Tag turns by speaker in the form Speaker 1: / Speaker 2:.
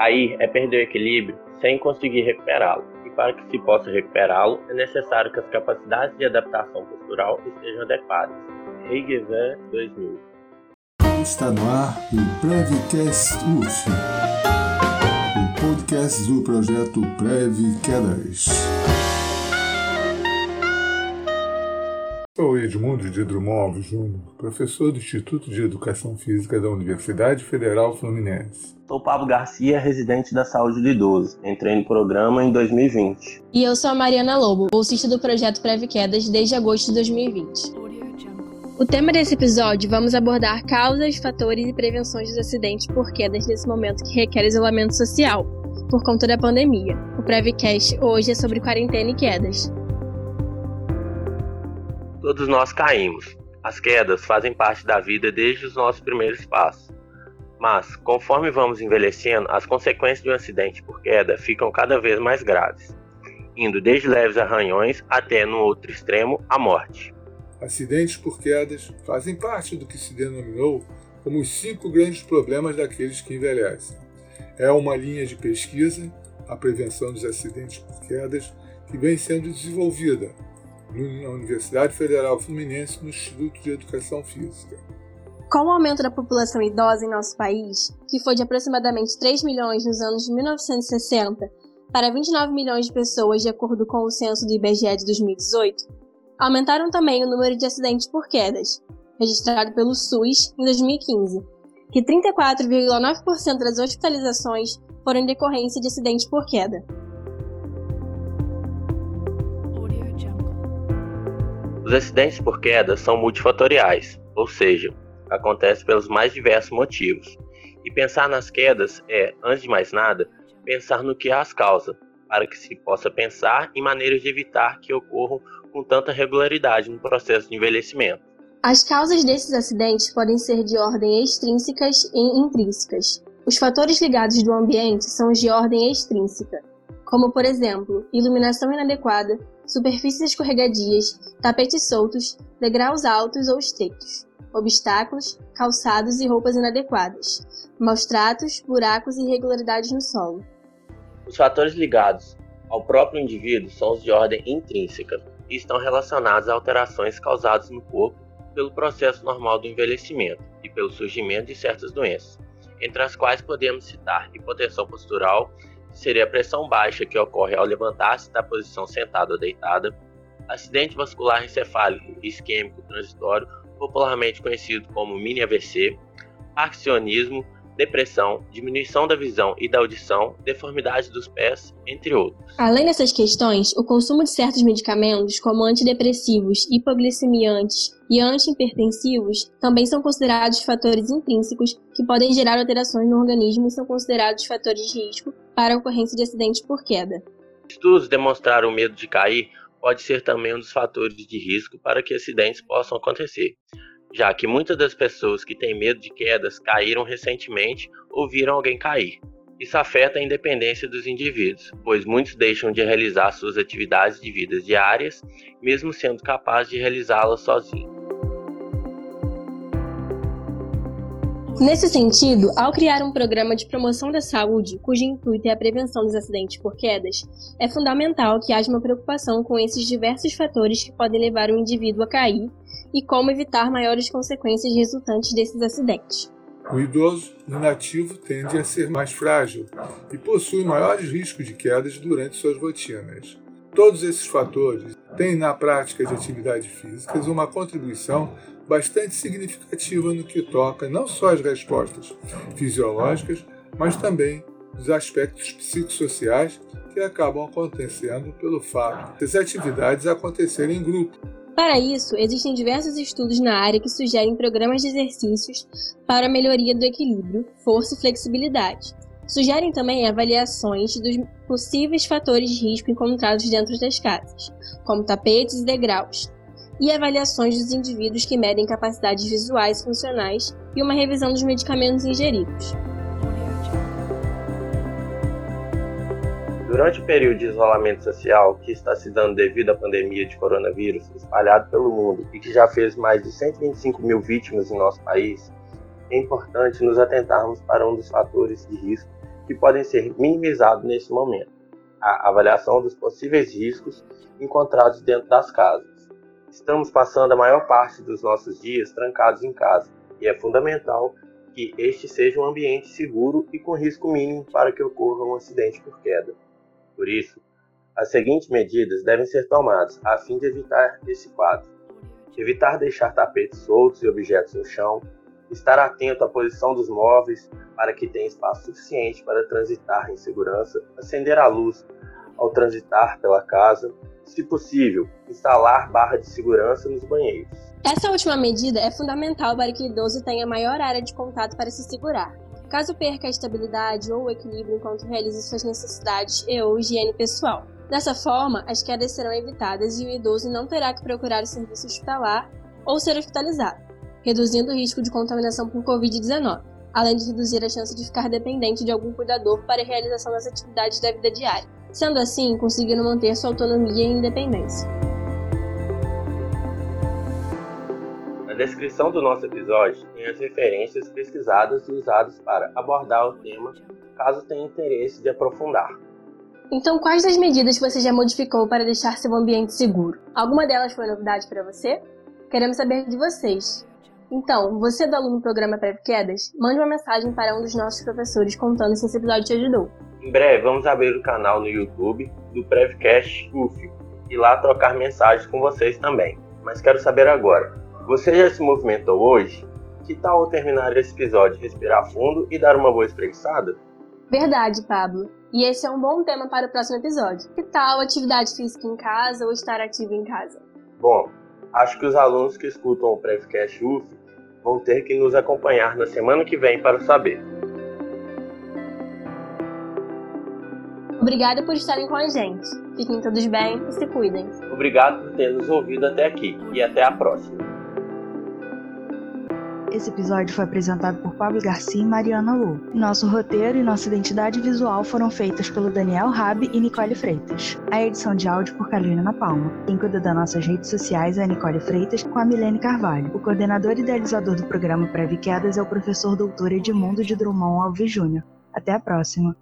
Speaker 1: Cair é perder o equilíbrio sem conseguir recuperá-lo. E para que se possa recuperá-lo, é necessário que as capacidades de adaptação postural estejam adequadas. Heigever 2000
Speaker 2: Está no ar o Prevcast UF, o podcast do projeto Prev Quedas. Sou Edmundo de Drummond Alves Júnior, professor do Instituto de Educação Física da Universidade Federal Fluminense.
Speaker 1: Sou Pablo Garcia, residente da Saúde do Idoso. Entrei no programa em 2020.
Speaker 3: E eu sou a Mariana Lobo, bolsista do projeto Preve Quedas desde agosto de 2020. O tema desse episódio vamos abordar causas, fatores e prevenções dos acidentes por quedas nesse momento que requer isolamento social, por conta da pandemia. O Prevcast hoje é sobre quarentena e quedas.
Speaker 1: Todos nós caímos. As quedas fazem parte da vida desde os nossos primeiros passos. Mas, conforme vamos envelhecendo, as consequências de um acidente por queda ficam cada vez mais graves, indo desde leves arranhões até, no outro extremo, a morte.
Speaker 2: Acidentes por quedas fazem parte do que se denominou como os cinco grandes problemas daqueles que envelhecem. É uma linha de pesquisa, a prevenção dos acidentes por quedas, que vem sendo desenvolvida na Universidade Federal Fluminense, no Instituto de Educação Física.
Speaker 3: Com o aumento da população idosa em nosso país, que foi de aproximadamente 3 milhões nos anos de 1960 para 29 milhões de pessoas, de acordo com o censo do IBGE de 2018, aumentaram também o número de acidentes por quedas, registrado pelo SUS em 2015, que 34,9% das hospitalizações foram em decorrência de acidentes por queda.
Speaker 1: Os acidentes por queda são multifatoriais, ou seja, acontecem pelos mais diversos motivos. E pensar nas quedas é, antes de mais nada, pensar no que as causa, para que se possa pensar em maneiras de evitar que ocorram com tanta regularidade no processo de envelhecimento.
Speaker 3: As causas desses acidentes podem ser de ordem extrínsecas e intrínsecas. Os fatores ligados do ambiente são os de ordem extrínseca, como por exemplo, iluminação inadequada, superfícies escorregadias, tapetes soltos, degraus altos ou estreitos, obstáculos, calçados e roupas inadequadas, maus tratos, buracos e irregularidades no solo.
Speaker 1: Os fatores ligados ao próprio indivíduo são os de ordem intrínseca e estão relacionados a alterações causadas no corpo pelo processo normal do envelhecimento e pelo surgimento de certas doenças, entre as quais podemos citar hipotensão postural, seria a pressão baixa que ocorre ao levantar-se da posição sentada ou deitada, acidente vascular encefálico isquêmico transitório, popularmente conhecido como mini AVC, parkinsonismo, depressão, diminuição da visão e da audição, deformidade dos pés, entre outros.
Speaker 3: Além dessas questões, o consumo de certos medicamentos, como antidepressivos, hipoglicemiantes e antihipertensivos, também são considerados fatores intrínsecos que podem gerar alterações no organismo e são considerados fatores de risco para a ocorrência de acidentes por queda.
Speaker 1: Estudos demonstraram o medo de cair pode ser também um dos fatores de risco para que acidentes possam acontecer já que muitas das pessoas que têm medo de quedas caíram recentemente ou viram alguém cair. Isso afeta a independência dos indivíduos, pois muitos deixam de realizar suas atividades de vida diárias, mesmo sendo capazes de realizá-las sozinhos.
Speaker 3: Nesse sentido, ao criar um programa de promoção da saúde, cujo intuito é a prevenção dos acidentes por quedas, é fundamental que haja uma preocupação com esses diversos fatores que podem levar o indivíduo a cair e como evitar maiores consequências resultantes desses acidentes.
Speaker 2: O idoso inativo tende a ser mais frágil e possui maiores riscos de quedas durante suas rotinas. Todos esses fatores têm na prática de atividades físicas uma contribuição bastante significativa no que toca não só às respostas fisiológicas, mas também os aspectos psicossociais que acabam acontecendo pelo fato das atividades acontecerem em grupo,
Speaker 3: para isso, existem diversos estudos na área que sugerem programas de exercícios para a melhoria do equilíbrio, força e flexibilidade. Sugerem também avaliações dos possíveis fatores de risco encontrados dentro das casas, como tapetes e degraus, e avaliações dos indivíduos que medem capacidades visuais e funcionais e uma revisão dos medicamentos ingeridos.
Speaker 1: Durante o período de isolamento social que está se dando devido à pandemia de coronavírus espalhado pelo mundo e que já fez mais de 125 mil vítimas em nosso país, é importante nos atentarmos para um dos fatores de risco que podem ser minimizados nesse momento. A avaliação dos possíveis riscos encontrados dentro das casas. Estamos passando a maior parte dos nossos dias trancados em casa e é fundamental que este seja um ambiente seguro e com risco mínimo para que ocorra um acidente por queda. Por isso, as seguintes medidas devem ser tomadas a fim de evitar esse quadro: evitar deixar tapetes soltos e objetos no chão, estar atento à posição dos móveis para que tenha espaço suficiente para transitar em segurança, acender a luz ao transitar pela casa, se possível, instalar barra de segurança nos banheiros.
Speaker 3: Essa última medida é fundamental para que o idoso tenha maior área de contato para se segurar. Caso perca a estabilidade ou o equilíbrio enquanto realiza suas necessidades e ou higiene pessoal. Dessa forma, as quedas serão evitadas e o idoso não terá que procurar o serviço hospitalar ou ser hospitalizado, reduzindo o risco de contaminação por Covid-19, além de reduzir a chance de ficar dependente de algum cuidador para a realização das atividades da vida diária. Sendo assim, conseguindo manter sua autonomia e independência.
Speaker 1: Descrição do nosso episódio tem as referências pesquisadas e usadas para abordar o tema, caso tenha interesse de aprofundar.
Speaker 3: Então, quais das medidas você já modificou para deixar seu ambiente seguro? Alguma delas foi novidade para você? Queremos saber de vocês. Então, você do aluno do programa Preve Quedas, mande uma mensagem para um dos nossos professores contando se esse episódio te ajudou.
Speaker 1: Em breve vamos abrir o canal no YouTube do Prevcast UF e lá trocar mensagens com vocês também. Mas quero saber agora, você já se movimentou hoje? Que tal terminar esse episódio respirar fundo e dar uma boa espreguiçada?
Speaker 3: Verdade, Pablo. E esse é um bom tema para o próximo episódio. Que tal atividade física em casa ou estar ativo em casa?
Speaker 1: Bom, acho que os alunos que escutam o Prevcast UF vão ter que nos acompanhar na semana que vem para saber.
Speaker 3: Obrigada por estarem com a gente. Fiquem todos bem e se cuidem.
Speaker 1: Obrigado por ter nos ouvido até aqui e até a próxima.
Speaker 4: Esse episódio foi apresentado por Pablo Garcia e Mariana Lu. Nosso roteiro e nossa identidade visual foram feitas pelo Daniel Rabi e Nicole Freitas. A edição de áudio por Carolina Palma. Quem cuida das nossas redes sociais é a Nicole Freitas com a Milene Carvalho. O coordenador e idealizador do programa Preve Quedas é o professor doutor Edmundo de Drummond Alves Júnior. Até a próxima!